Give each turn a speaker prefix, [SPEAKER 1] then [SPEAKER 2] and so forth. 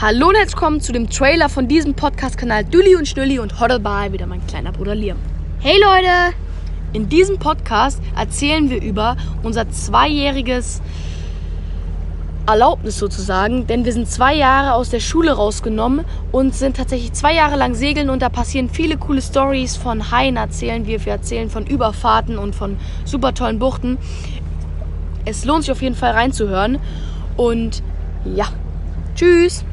[SPEAKER 1] Hallo und herzlich willkommen zu dem Trailer von diesem Podcast-Kanal Dülli und Schnülli und Hoddlebar, wieder mein kleiner Bruder Liam.
[SPEAKER 2] Hey Leute!
[SPEAKER 1] In diesem Podcast erzählen wir über unser zweijähriges Erlaubnis sozusagen, denn wir sind zwei Jahre aus der Schule rausgenommen und sind tatsächlich zwei Jahre lang segeln und da passieren viele coole Stories von Haien erzählen wir, wir erzählen von Überfahrten und von super tollen Buchten. Es lohnt sich auf jeden Fall reinzuhören und ja, tschüss!